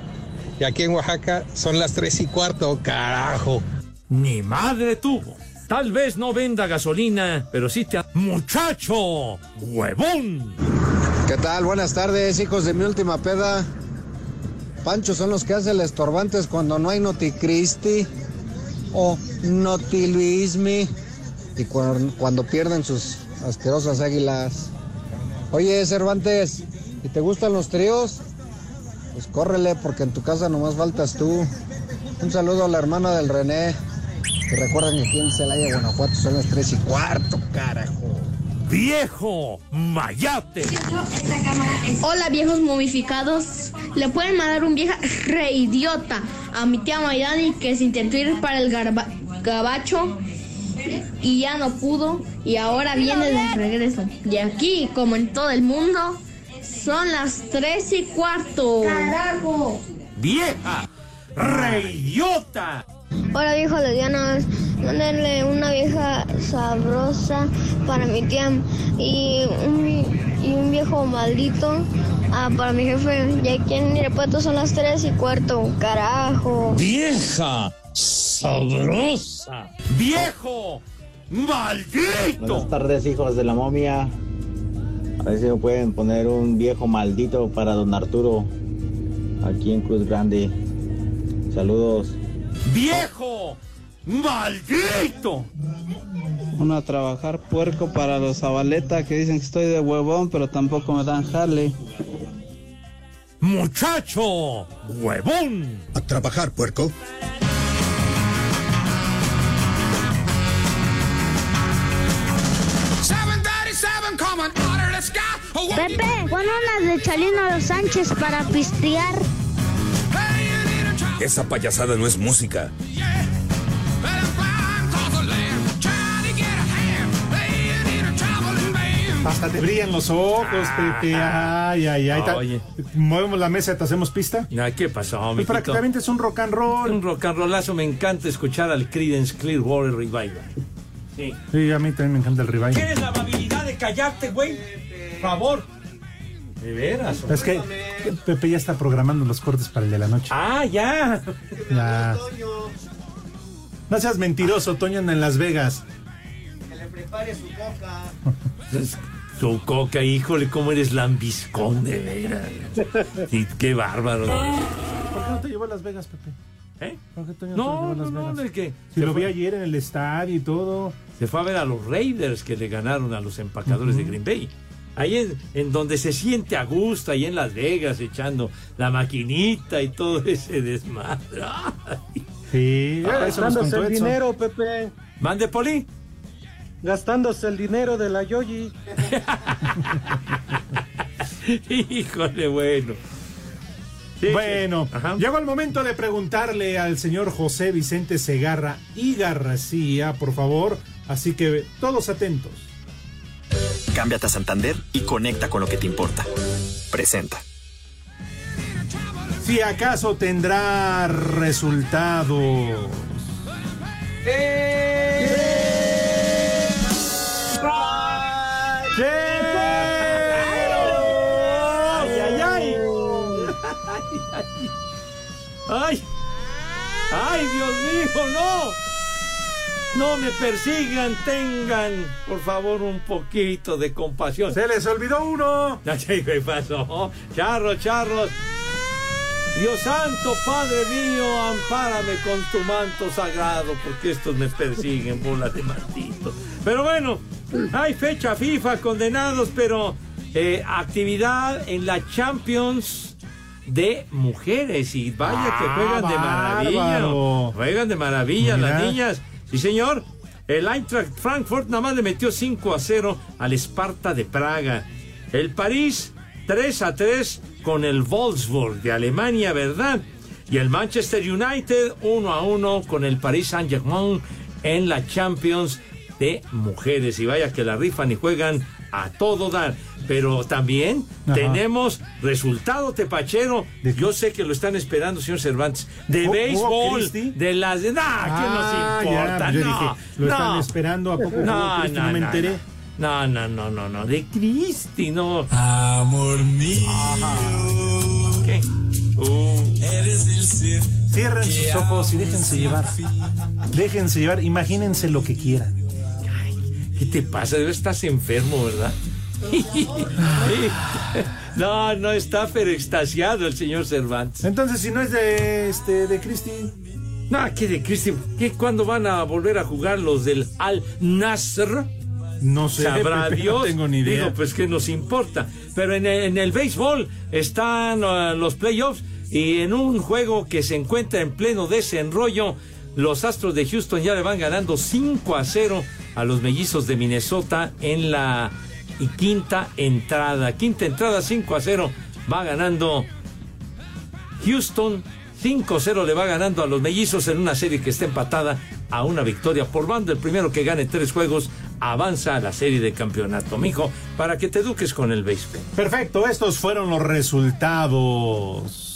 S32: Y aquí en Oaxaca son las tres y cuarto, carajo.
S7: Ni madre tuvo. Tal vez no venda gasolina, pero sí te... ¡Muchacho! ¡Huevón!
S33: ¿Qué tal? Buenas tardes, hijos de mi última peda. Pancho son los que hacen estorbantes cuando no hay Noticristi o Notiluismi y cuando, cuando pierden sus asquerosas águilas. Oye, Cervantes, ¿y te gustan los tríos? Pues córrele porque en tu casa nomás faltas tú. Un saludo a la hermana del René. Que recuerden que aquí en Celaya, Guanajuato son las tres y cuarto, carajo.
S7: ¡Viejo! ¡Mayate!
S2: Hola viejos momificados. Le pueden mandar un vieja reidiota a mi tía Mayrani que se intentó ir para el garba- gabacho y ya no pudo y ahora viene de regreso. Y aquí, como en todo el mundo, son las tres y cuarto. ¡Carajo!
S7: ¡Vieja! ¡Reyota!
S2: Hola viejos lesbianos, mándenle una vieja sabrosa para mi tía y un, y un viejo maldito ah, para mi jefe. Y aquí en Irapuato son las tres y cuarto, carajo.
S7: ¡Vieja! ¡Sabrosa! ¡Viejo! ¡Maldito!
S34: Buenas tardes, hijos de la momia. A ver si me pueden poner un viejo maldito para don Arturo aquí en Cruz Grande. Saludos.
S7: ¡Viejo! ¡Maldito!
S31: Uno a trabajar puerco para los Zabaleta que dicen que estoy de huevón, pero tampoco me dan jale.
S7: ¡Muchacho! ¡Huevón!
S35: A trabajar, puerco.
S2: Pepe, pon unas de Chalino Sánchez para pistear.
S36: Esa payasada no es música.
S8: Hasta te brillan los ojos, Pepe. Ay, ay, ay. Ta-
S7: Oye.
S8: Movemos la mesa, te hacemos pista.
S7: Ay, ¿Qué pasó,
S8: Pues para que
S7: mijito?
S8: te avientes un rock and roll.
S7: Un rock and rollazo. Me encanta escuchar al Creedence Clearwater Revival. Sí.
S8: Sí, a mí también me encanta el revival.
S7: ¿Tienes la amabilidad de callarte, güey? Por favor. De veras.
S8: Es que Pepe ya está programando los cortes para el de la noche.
S7: Ah, ya.
S8: Ya. No seas mentiroso, Toño en Las Vegas.
S31: Que le prepare su coca.
S7: Su coca, híjole, cómo eres lambiscón, de veras. Sí, qué bárbaro.
S8: ¿Por qué no te llevó a Las Vegas, Pepe?
S7: ¿Eh?
S8: ¿Por qué Toño no, te
S7: No,
S8: llevó a
S7: no,
S8: Las
S7: no,
S8: Vegas?
S7: de que
S8: Si lo vi ayer en el estadio y todo.
S7: Se fue a ver a los Raiders que le ganaron a los empacadores de. Green Bay. Ahí en, en donde se siente a gusto, ahí en Las Vegas, echando la maquinita y todo ese desmadre. Ay.
S8: Sí,
S7: Ah,
S31: Gastándose el
S8: Edson.
S31: dinero, Pepe.
S7: Mande, Poli.
S31: Gastándose el dinero de la Yoyi.
S7: Híjole, bueno.
S8: Bueno, llegó el momento de preguntarle al señor José Vicente Segarra y García, por favor. Así que todos atentos.
S37: Cámbiate a Santander y conecta con lo que te importa. Presenta.
S8: Si acaso tendrá resultados.
S7: ¡Ay, ay, ay! ¡Ay! ¡Ay, Dios mío, no! No me persigan, tengan, por favor, un poquito de compasión.
S8: Se les olvidó uno.
S7: ¿Qué pasó? Charros, charros. Dios santo, Padre mío, ampárame con tu manto sagrado, porque estos me persiguen, bola de maldito. Pero bueno, hay fecha FIFA, condenados, pero eh, actividad en la Champions de mujeres. Y vaya que
S8: Ah,
S7: juegan de maravilla. Juegan de maravilla
S8: Mira.
S7: las niñas. Sí, señor. El Eintracht Frankfurt nada más le metió 5 a 0 al Esparta de Praga. El París 3 a 3 con el Wolfsburg de Alemania, ¿verdad? Y el Manchester United 1 a 1 con el Paris Saint-Germain en la Champions de mujeres. Y vaya que la rifan y juegan a todo dar. Pero también
S8: Ajá.
S7: tenemos resultado tepachero. Yo sé que lo están esperando, señor Cervantes. De
S8: ¿Jugó- jugó
S7: béisbol.
S8: Cristi?
S7: De las de. ¡Nah!
S8: Ah,
S7: ¿Quién nos
S8: ya,
S7: importa?
S8: yo
S7: no,
S8: dije, lo están esperando, ¿a poco
S7: No, no,
S8: No me
S7: no,
S8: enteré.
S7: No, no, no, no, no. De Cristi, no.
S12: Amor mío.
S7: ¿Qué? Uh.
S12: Eres el ser.
S8: Cierren sus ojos y déjense llevar. Déjense llevar, imagínense lo que quieran.
S7: ¿Qué te pasa? Debe estás enfermo, ¿verdad? no, no está pero extasiado el señor Cervantes.
S8: Entonces, si no es de este de Cristi.
S7: No, ¿qué de Cristi? ¿Qué cuándo van a volver a jugar los del Al Nasr?
S8: No sé,
S7: Sabrá
S8: Pepe,
S7: Dios.
S8: no tengo ni idea.
S7: Digo, pues que nos importa. Pero en el, en el béisbol están uh, los playoffs y en un juego que se encuentra en pleno desenrollo, los Astros de Houston ya le van ganando 5 a 0 a los mellizos de Minnesota en la y quinta entrada. Quinta entrada 5 a 0 va ganando Houston 5-0 le va ganando a los mellizos en una serie que está empatada a una victoria por bando. El primero que gane tres juegos avanza a la serie de campeonato. Mijo, para que te eduques con el béisbol.
S8: Perfecto, estos fueron los resultados.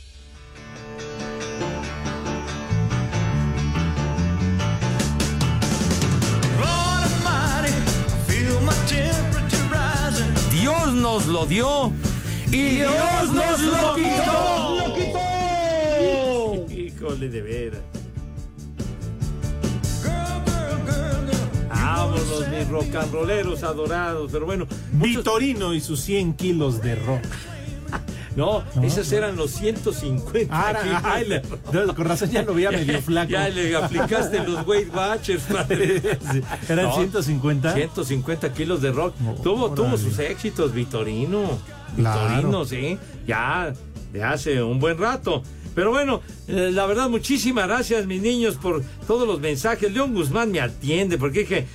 S7: Dios nos lo dio y Dios nos lo quitó. Híjole, de veras. Vámonos, mis rock and rolleros adorados. Pero bueno,
S8: Vitorino y sus 100 kilos de rock.
S7: No, esos eran los 150.
S8: Ah,
S7: de
S8: le-
S7: rock.
S8: no, con razón ya lo veía medio flaco.
S7: Ya le aplicaste los Weight Watchers, padre.
S8: Sí, ¿Eran
S7: No,
S8: 150?
S7: 150 kilos de rock. tuvo, tuvo sus éxitos, Vitorino.
S8: Claro.
S7: Vitorino, sí. Ya de hace un buen rato. Pero bueno, eh, la verdad, muchísimas gracias, mis niños, por todos los mensajes. León Guzmán me atiende, porque dije.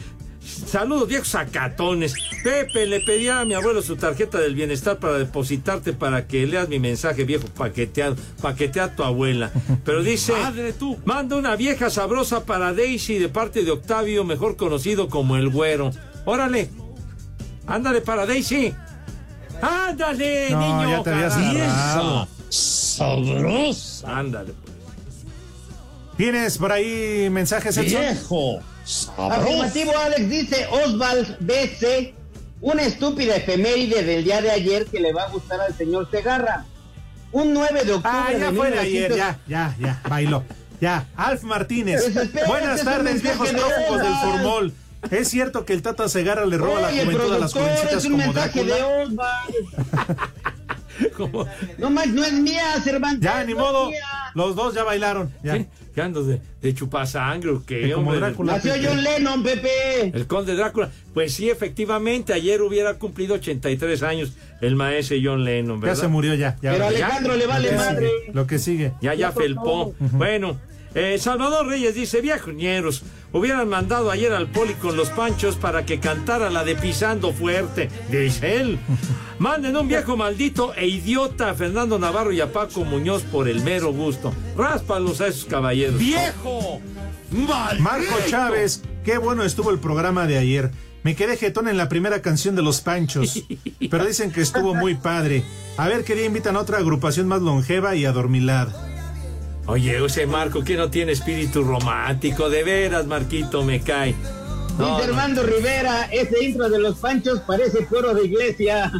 S7: Saludos viejos sacatones. Pepe, le pedí a mi abuelo su tarjeta del bienestar para depositarte para que leas mi mensaje viejo paqueteado. Paquetea a tu abuela. Pero dice, tú. manda una vieja sabrosa para Daisy de parte de Octavio, mejor conocido como el güero. Órale. Ándale para Daisy. Ándale,
S8: No,
S7: niño.
S8: ya te habías.
S7: Sabrosa. Ándale.
S8: ¿Tienes por ahí mensajes, Edson?
S11: Viejo. Afirmativo, Alex dice Osvald BC, una estúpida efeméride del día de ayer que le va a gustar al señor Segarra. Un 9 de octubre
S8: Ah, ya
S11: de
S8: fue de ayer,
S11: 1900
S8: ya, ya, ya, bailó. Ya, Alf Martínez.
S11: Pues
S8: Buenas tardes, viejos
S11: de
S8: prófugos del formol. ¿Es cierto que el Tata Segarra le roba la juventud a las jovencitas
S11: es un
S8: como
S11: mensaje
S8: Drácula?
S11: de Osvald. No más, no es mía, Cervantes.
S8: Ya, ni modo.
S11: mía.
S8: Los dos ya bailaron.
S7: ¿Qué andas de, de chupasangre o qué,
S8: Que como? Drácula,
S11: Nació John Lennon, Pepe.
S7: El conde Drácula. Pues sí, efectivamente, ayer hubiera cumplido 83 años el maestro John Lennon,
S8: Ya
S7: ¿verdad?
S8: se murió ya. ya
S11: Pero
S8: ya.
S11: Alejandro le vale
S8: Lo
S11: madre.
S8: sigue, Lo que sigue.
S7: Ya, ya felpó. Bueno, eh, Salvador Reyes dice, viajoñeros, hubieran mandado ayer al poli con los panchos para que cantara la de Pisando Fuerte, dice él. Manden un viejo maldito e idiota a Fernando Navarro y a Paco Muñoz por el mero gusto. Ráspalos a esos caballeros.
S12: ¡Viejo! ¡Maldito!
S8: Marco Chávez, qué bueno estuvo el programa de ayer. Me quedé jetón en la primera canción de Los Panchos, pero dicen que estuvo muy padre. A ver qué día invitan a otra agrupación más longeva y adormilada.
S7: Oye, ese Marco que no tiene espíritu romántico, de veras, Marquito, me cae. No,
S11: Dice
S7: no.
S11: Armando Rivera, ese intro de los panchos parece coro de iglesia.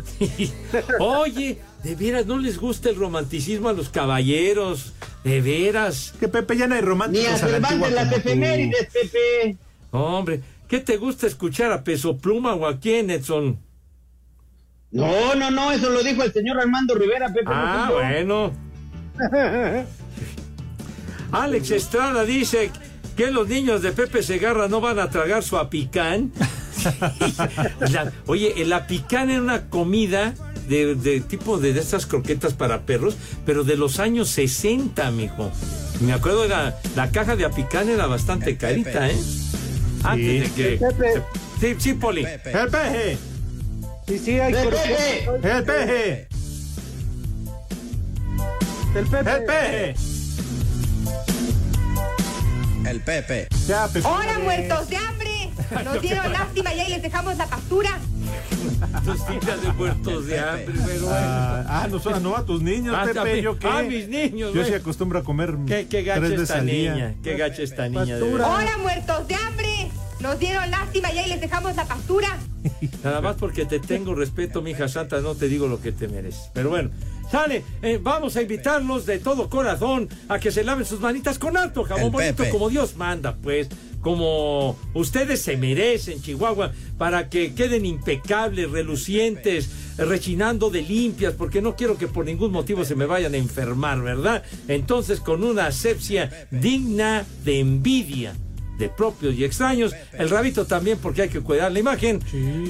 S7: Oye, de veras, ¿no les gusta el romanticismo a los caballeros? De veras.
S8: Que Pepe ya no hay
S11: Ni
S8: románticos
S11: a
S8: a la antigua
S11: las efemérides, Pepe.
S7: Hombre, ¿qué te gusta escuchar a Peso Pluma o a quién, Edson?
S11: No, no, no, eso lo dijo el señor Armando Rivera, Pepe.
S7: Ah, bueno. Alex Estrada dice que los niños de Pepe Segarra no van a tragar su apicán. La- oye, el apicán era una comida de, de tipo de, de estas croquetas para perros, pero de los años 60, mijo. Me acuerdo, era, la caja de apicán era bastante carita, ¿eh? Antes de que...
S10: Pepe.
S7: Sí, sí, Poli.
S8: ¡El peje!
S10: Sí, sí, hay
S11: Pepe.
S10: croquetas.
S8: ¡El peje!
S10: El Pepe.
S8: ¡El peje!
S36: El Pepe.
S8: Ya, Pepe.
S35: ¡Hola, muertos de hambre! Nos dieron lástima y ahí les dejamos la captura.
S7: Tus hijas de muertos de hambre, pero bueno.
S8: Ah, ah, no, son- no, a tus niños,
S7: Ah,
S8: Pepe,
S7: también.
S8: ¿yo qué?
S7: Ah, mis niños,
S8: Yo sí acostumbro a comer
S7: Qué, qué gacha
S8: tres veces
S7: esta niña, qué gacha esta niña.
S10: Pastura.
S35: ¡Hola, muertos de hambre! Nos dieron lástima y ahí les dejamos la captura.
S7: Nada más porque te tengo respeto, mi hija santa, no te digo lo que te mereces. Pero bueno, sale, eh, vamos a invitarlos de todo corazón a que se laven sus manitas con alto jabón
S36: El
S7: bonito,
S36: Pepe.
S7: como Dios manda, pues. Como ustedes se merecen, Chihuahua, para que queden impecables, relucientes, rechinando de limpias, porque no quiero que por ningún motivo se me vayan a enfermar, ¿verdad? Entonces, con una asepsia digna de envidia de propios y extraños. El rabito también, porque hay que cuidar la imagen.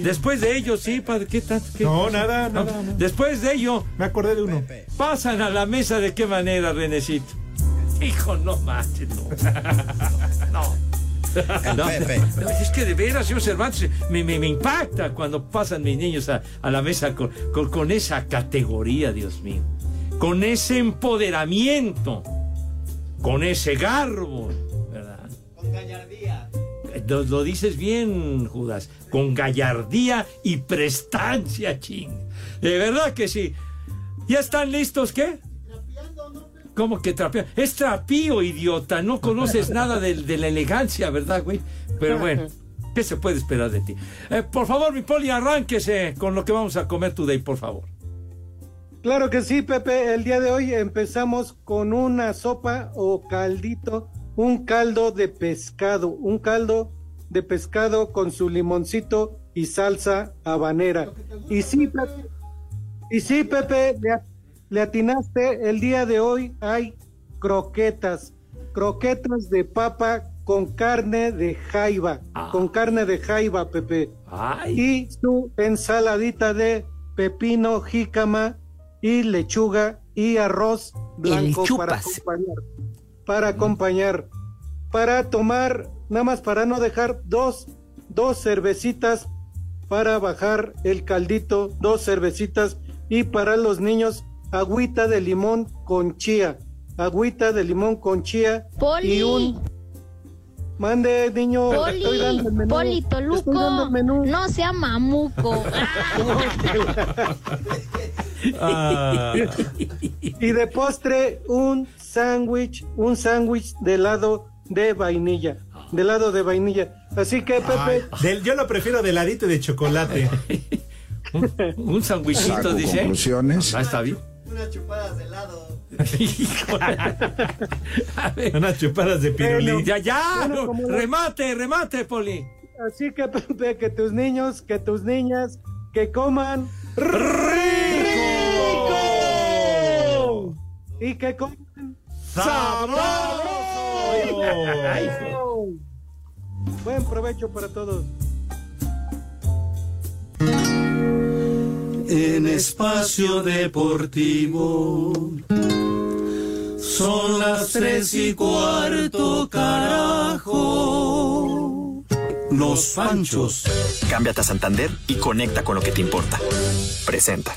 S7: Después de ello, sí, padre, ¿qué tanto? ¿Qué
S8: No, nada, nada, no.
S7: Después de ello,
S8: Me acordé de uno.
S7: pasan a la mesa de qué manera, Renecito. Hijo, no manches, no. no.
S36: El
S7: No,
S36: Pepe.
S7: no, es que de veras, señor Cervantes, me, me- me impacta cuando pasan mis niños a, a la mesa con, con- con esa categoría, Dios mío. Con ese empoderamiento. Con ese garbo.
S11: Con gallardía.
S7: Lo, lo dices bien, Judas. Con gallardía y prestancia, ching. De verdad que sí. ¿Ya están listos qué? ¿Cómo que trapea? Es trapío, idiota. No conoces nada de, de la elegancia, ¿verdad, güey? Pero bueno, ¿qué se puede esperar de ti? Eh, por favor, mi poli, arránquese con lo que vamos a comer today, por favor.
S10: Claro que sí, Pepe. El día de hoy empezamos con una sopa o caldito, un caldo de pescado, un caldo de pescado con su limoncito y salsa habanera. Y sí, Pepe, y sí, Pepe, le, le atinaste. El día de hoy hay croquetas, croquetas de papa con carne de jaiba, con carne de jaiba, Pepe.
S7: Ay.
S10: Y su ensaladita de pepino, jícama y lechuga y arroz blanco para
S38: chupas.
S10: acompañar. Para acompañar. Para tomar, nada más para no dejar dos, dos cervecitas para bajar el caldito, dos cervecitas y para los niños agüita de limón con chía, agüita de limón con chía
S2: Poli.
S10: y un mande niño,
S2: Poli,
S10: estoy dando el menú,
S2: Poli
S10: estoy
S2: Toluco,
S10: dando el menú.
S2: no sea mamuco.
S8: Ah,
S10: y de postre un sándwich, un sándwich de helado de vainilla, de helado de vainilla. Así que Pepe,
S8: ay, del- yo lo prefiero de ladito y de chocolate.
S7: Un sandwichito,
S36: Saco
S7: dice.
S36: conclusiones.
S7: Ah, está bien.
S11: Unas chupadas de helado.
S8: Unas chupadas de pirulí.
S7: ya, ya.
S10: Bueno, como la-
S7: remate, remate, Poli.
S10: así que Pepe, que tus niños, que tus niñas, que coman y que coman
S7: Ay,
S10: sabroso. Buen provecho para todos.
S12: En espacio deportivo son las tres y cuarto, carajo. Los Panchos.
S37: Cámbiate a Santander y conecta con lo que te importa. Presenta.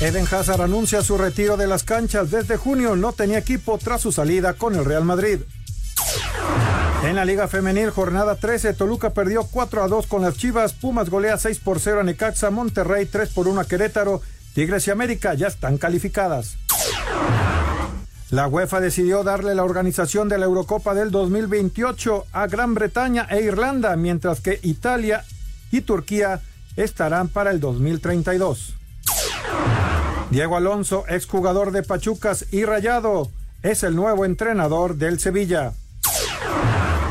S39: Eden Hazard anuncia su retiro de las canchas desde junio. No tenía equipo tras su salida con el Real Madrid. En la Liga Femenil, jornada 13, Toluca perdió 4 a 2 con las Chivas, Pumas golea 6 por 0 a Necaxa, Monterrey 3 por 1 a Querétaro, Tigres y América ya están calificadas. La UEFA decidió darle la organización de la Eurocopa del 2028 a Gran Bretaña e Irlanda, mientras que Italia y Turquía estarán para el 2032. Diego Alonso, exjugador de Pachucas y Rayado, es el nuevo entrenador del Sevilla.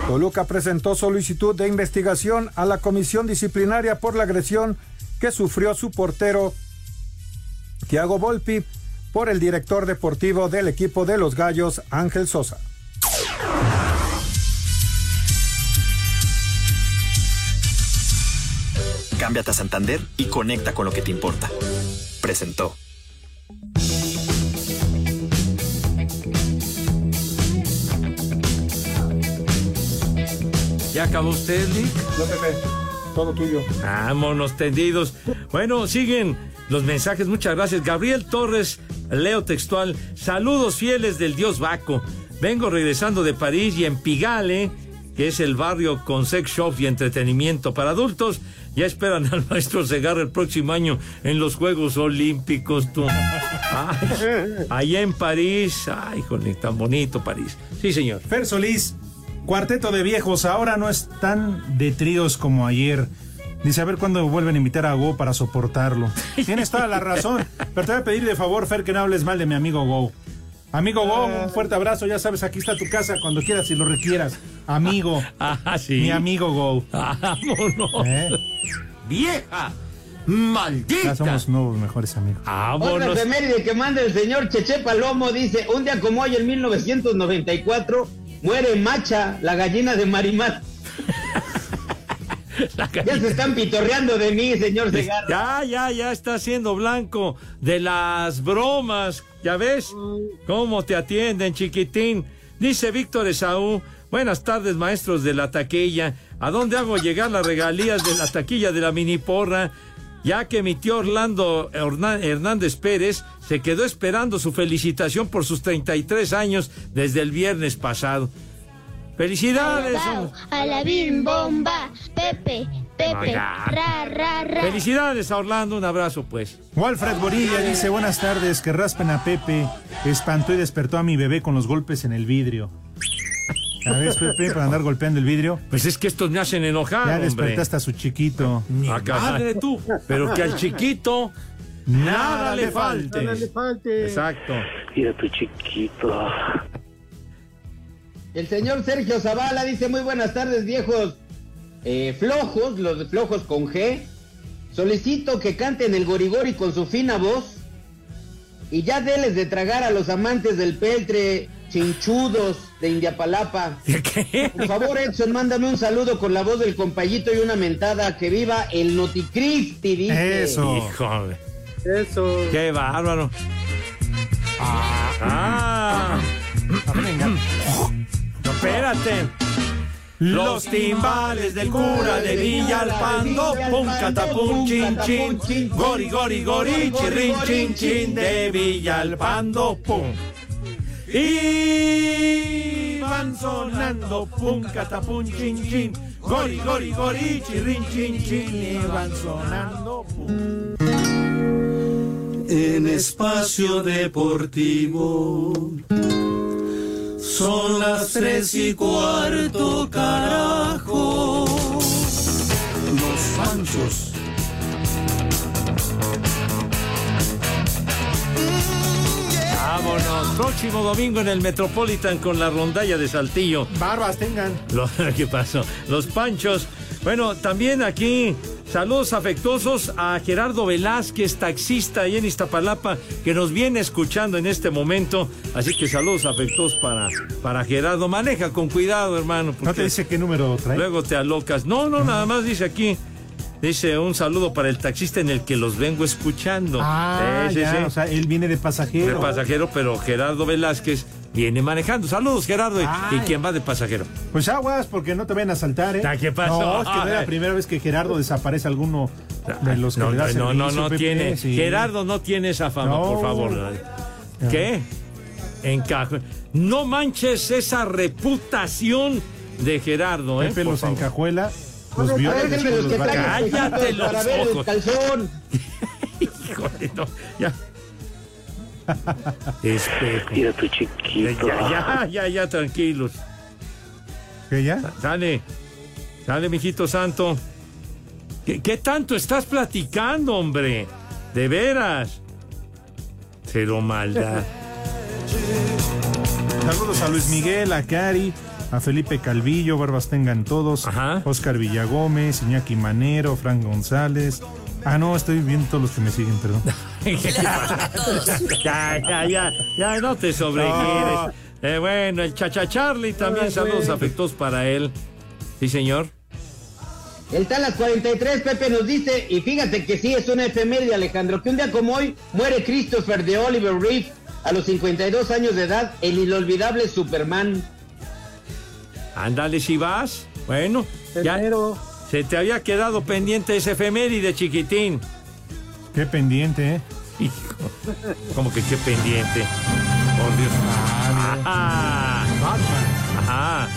S39: Toluca presentó solicitud de investigación a la comisión disciplinaria por la agresión que sufrió su portero Thiago Volpi por el director deportivo del equipo de los Gallos, Ángel Sosa.
S37: Cámbiate a Santander y conecta con lo que te importa. Presentó.
S7: ¿Ya acabó usted, Lick?
S8: No, Pepe. Todo tuyo.
S7: Vámonos tendidos. Bueno, siguen los mensajes. Muchas gracias. Gabriel Torres, leo textual. Saludos fieles del dios Baco. Vengo regresando de París y en Pigale, que es el barrio con sex shop y entretenimiento para adultos, ya esperan al maestro Segarra el próximo año en los Juegos Olímpicos. Tú. Allá en París. Ay, jole, tan bonito París. Sí, señor.
S8: Fer Solís, cuarteto de viejos, ahora no están de como ayer. Dice, a ver cuándo vuelven a invitar a Go para soportarlo. Tienes toda la razón, pero te voy a pedir de favor, Fer, que no hables mal de mi amigo Go. Amigo Go, un fuerte abrazo, ya sabes, aquí está tu casa cuando quieras y lo requieras. Amigo.
S7: Ah, sí.
S8: Mi amigo Go.
S7: Vámonos.
S8: ¿Eh?
S12: ¡Vieja! ¡Maldita!
S8: Ya somos nuevos mejores amigos.
S11: Otra efeméride que manda el señor Cheche Palomo dice, un día como hoy en 1994 muere Macha, la gallina de Marimar. Ya se están pitorreando de mí, señor Segarra.
S7: Ya, ya, ya está siendo blanco de las bromas. ¿Ya ves? ¿Cómo te atienden, chiquitín? Dice Víctor Esaú. Buenas tardes, maestros de la taquilla. ¿A dónde hago llegar las regalías de la taquilla de la mini porra? Ya que mi tío Orlando Herná- Hernández Pérez se quedó esperando su felicitación por sus 33 años desde el viernes pasado. ¡Felicidades!
S2: A la bim bomba, Pepe, Pepe, ra, ra, ra.
S7: Felicidades a Orlando, un abrazo pues.
S8: Walfred Borilla dice, buenas tardes, que raspen a Pepe. Espantó y despertó a mi bebé con los golpes en el vidrio. ¿Sabes, Pepe, para andar golpeando el vidrio?
S7: Pues es que estos me hacen enojar,
S8: Ya
S7: hombre.
S8: despertaste a su chiquito.
S7: Ah, caray. tú. Pero que al chiquito nada le falte.
S11: Nada le falte.
S7: Exacto.
S11: Mira tu chiquito. El señor Sergio Zavala dice muy buenas tardes viejos eh, flojos, los de flojos con G. Solicito que canten el gorigori con su fina voz y ya deles de tragar a los amantes del peltre chinchudos de Indiapalapa. Por favor Edson, mándame un saludo con la voz del compayito y una mentada que viva el Noticristi, dice.
S7: Híjole.
S11: Eso.
S7: Qué bárbaro. Ah. No, espérate. Los timbales del cura de Villalpando, pum catapum chin chin, gori gori gori, chirrin chin chin de Villalpando, pum. Y van sonando, pum catapum chin chin, gori gori gori, chirrin chin chin, y van sonando, pum.
S12: En espacio deportivo son las tres y cuarto, carajo. Los Panchos.
S7: Vámonos. Próximo domingo en el Metropolitan con la rondalla de Saltillo.
S8: Barbas tengan.
S7: Lo- ¿Qué pasó? Los panchos. Bueno, también aquí saludos afectuosos a Gerardo Velázquez, taxista ahí en Iztapalapa, que nos viene escuchando en este momento. Así que saludos afectuosos para, para Gerardo. Maneja con cuidado, hermano.
S8: ¿No te dice qué número trae?
S7: Luego te alocas. No, no, nada más dice aquí. Dice un saludo para el taxista en el que los vengo escuchando.
S8: Ah,
S7: Sí, sí,
S8: ya,
S7: sí.
S8: o sea, él viene de
S7: de
S8: pasajero.
S7: pasajero, pero Gerardo Velázquez viene manejando. Saludos, Gerardo. ¿Y- ¿Y
S8: Ay.
S7: quién va de pasajero?
S8: Pues aguas, porque no te vayan a saltar, ¿eh?
S7: Ah, ¿qué pasó?
S8: No, es que no es la primera vez que Gerardo desaparece alguno de los que
S7: No,
S8: le da
S7: no, no, no tiene.
S8: sí.
S7: Gerardo no tiene esa fama,
S8: No.
S7: por favor. ¿Qué? Encajo. No manches esa reputación de Gerardo, ¿eh?
S8: Pepe los
S7: favor.
S8: encajuela, los viola
S11: Déjenme
S8: después
S11: los.
S7: Cállate los
S11: para ver el
S7: ojos.
S11: calzón.
S7: Híjole, no, ya. Espejo.
S40: Mira tu chiquito.
S7: Ya, ya, ya, ya, tranquilos.
S8: ¿Qué ya?
S7: Sale, sale, mijito santo. ¿Qué, qué tanto estás platicando, hombre? De veras. Cero maldad.
S8: Saludos a Luis Miguel, a Cari, a Felipe Calvillo, barbas tengan todos, Oscar Villagómez, Iñaki Manero, Frank González. Ah, no, estoy viendo todos los que me siguen, perdón.
S7: ya, ya, ya, ya, no te sobregires. Eh, bueno, el Chacha Charlie también,
S11: Ay,
S7: saludos
S11: güey.
S7: afectuosos para él. Sí, señor.
S11: El Talas 43, Pepe nos dice, y fíjate que sí es una efeméride, Alejandro, que un día como hoy muere Christopher de Oliver Reef a los 52 años de edad, el inolvidable Superman.
S7: Ándale si vas. Bueno, ya se te había quedado pendiente ese efeméride, chiquitín.
S8: Qué pendiente, ¿eh?
S7: Hijo, ¿Cómo que qué pendiente? Por Dios. Ah, Ajá.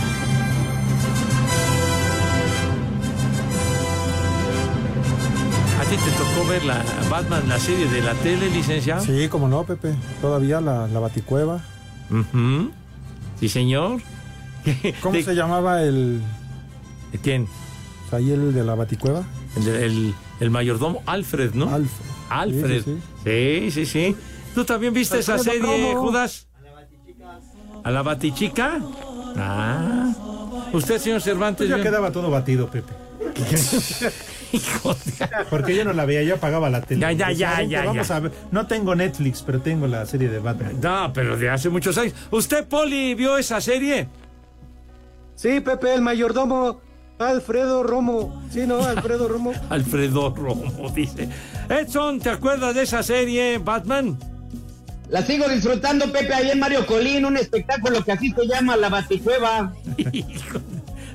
S7: ¿A ti te tocó ver la Batman, la serie de la tele, licenciado?
S39: Sí, como no, Pepe. Todavía la, la Baticueva.
S7: Ujú. Sí, señor.
S39: ¿Cómo
S7: ¿De-
S39: se llamaba el.
S7: ¿De quién?
S39: Ahí el de la Baticueva?
S7: El, el- el mayordomo Alfred, ¿no?
S39: Alfred.
S7: Alfred.
S39: Sí,
S7: Sí, sí, sí. ¿Tú también viste esa serie. Judas? ¿A la Batichica? Ah. ¿Usted, señor Cervantes?
S8: Pues ya quedaba todo batido, Pepe. Porque yo no la veía, yo apagaba la tele.
S7: Ya, ya, ya,
S8: "Vente,
S7: ya,
S8: Vamos
S7: ya.
S8: a ver. No tengo Netflix, pero tengo la serie de Batman.
S7: No, pero de hace muchos años. ¿Usted, Poli, vio esa serie?
S41: Sí, Pepe, el mayordomo Alfredo Romo. Sí, ¿no? Alfredo Romo.
S7: Alfredo Romo, dice. Edson, ¿te acuerdas de esa serie, Batman?
S11: La sigo disfrutando, Pepe, ahí en Mario Colín, un espectáculo que así se llama La Baticueva.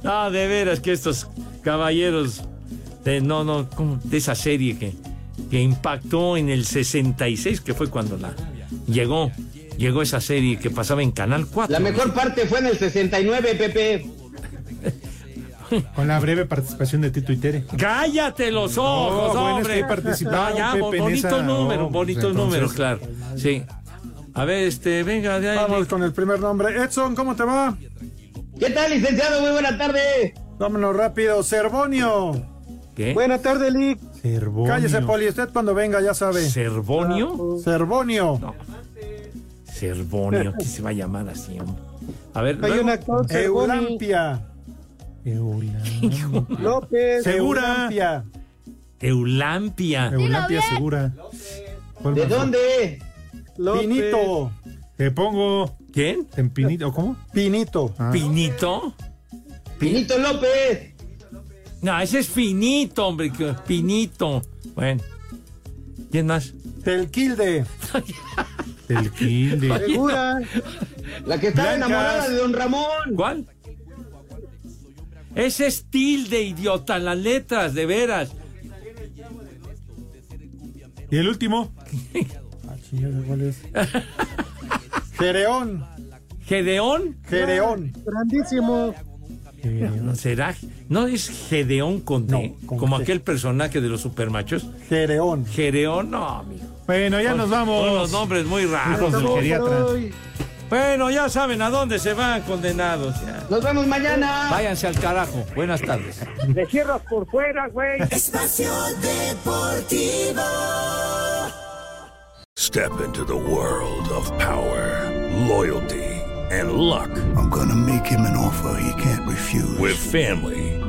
S7: No, de veras que estos caballeros de, no, no, ¿cómo? de esa serie que, que impactó en el 66, que fue cuando la llegó, llegó esa serie que pasaba en Canal 4.
S11: La mejor parte fue en el 69, Pepe.
S8: Con la breve participación de Tito y Tere.
S7: ¡Cállate los ojos,
S8: No, bueno, es
S7: hombre!
S8: que participaron,
S7: No, ya,
S8: Pepe,
S7: bonito
S8: esa-
S7: número,
S8: no,
S7: bonito
S8: pues,
S7: número,
S8: entonces-
S7: claro. Sí. A ver, este, venga, de ahí.
S39: Vamos con el primer nombre. Edson, ¿cómo te va?
S11: ¿Qué tal, licenciado? Muy buena tarde.
S39: Vámonos rápido. Cervonio.
S7: ¿Qué?
S41: Buena tarde, Lick.
S8: Cervonio.
S39: Cállese, Poli. Usted cuando venga ya sabe.
S7: ¿Cervonio?
S39: Cervonio.
S7: Cervonio, que se va a llamar así, hombre. A ver,
S41: Hay
S7: luego.
S41: un actor, Cervoni.
S39: Eulampia.
S41: López.
S8: Segura.
S39: Eulampia.
S7: Eulampia.
S8: Eulampia Segura. ¿Cuál
S11: ¿De dónde?
S41: López.
S39: Pinito.
S8: Te pongo
S7: ¿Quién?
S8: en Pinito, ¿cómo?
S39: Pinito.
S8: Ah.
S7: ¿Pinito?
S11: Pinito López.
S7: No, ese es finito, hombre. que- Pinito. Bueno. ¿Quién más?
S39: Telquilde.
S8: El Kilde.
S41: Segura.
S11: La que está
S8: Blancas.
S11: enamorada de don Ramón.
S7: ¿Cuál? Ese es tilde, idiota, las letras, de veras.
S8: ¿Y el último?
S39: Ah, chingada, ¿cuál es? Gereón.
S7: ¿Gedeón?
S39: Gereón.
S41: Grandísimo.
S7: ¿No será? ¿No es Gedeón con D?
S39: No, con
S7: como
S39: G.
S7: aquel personaje de los supermachos.
S39: Gereón.
S7: Gedeón, no, amigo.
S8: Bueno, ya nos
S7: Son
S8: vamos.
S7: los nombres muy raros.
S8: Hijos del geriatra.
S7: Bueno, ya saben a dónde se van condenados. ya.
S11: Nos vemos mañana.
S7: Váyanse al carajo. Buenas tardes.
S41: Le cierras por fuera, güey.
S12: Espacio Deportivo.
S42: Step into the world of power, loyalty,
S43: and luck.
S40: I'm gonna make him an offer he can't refuse.
S43: With family,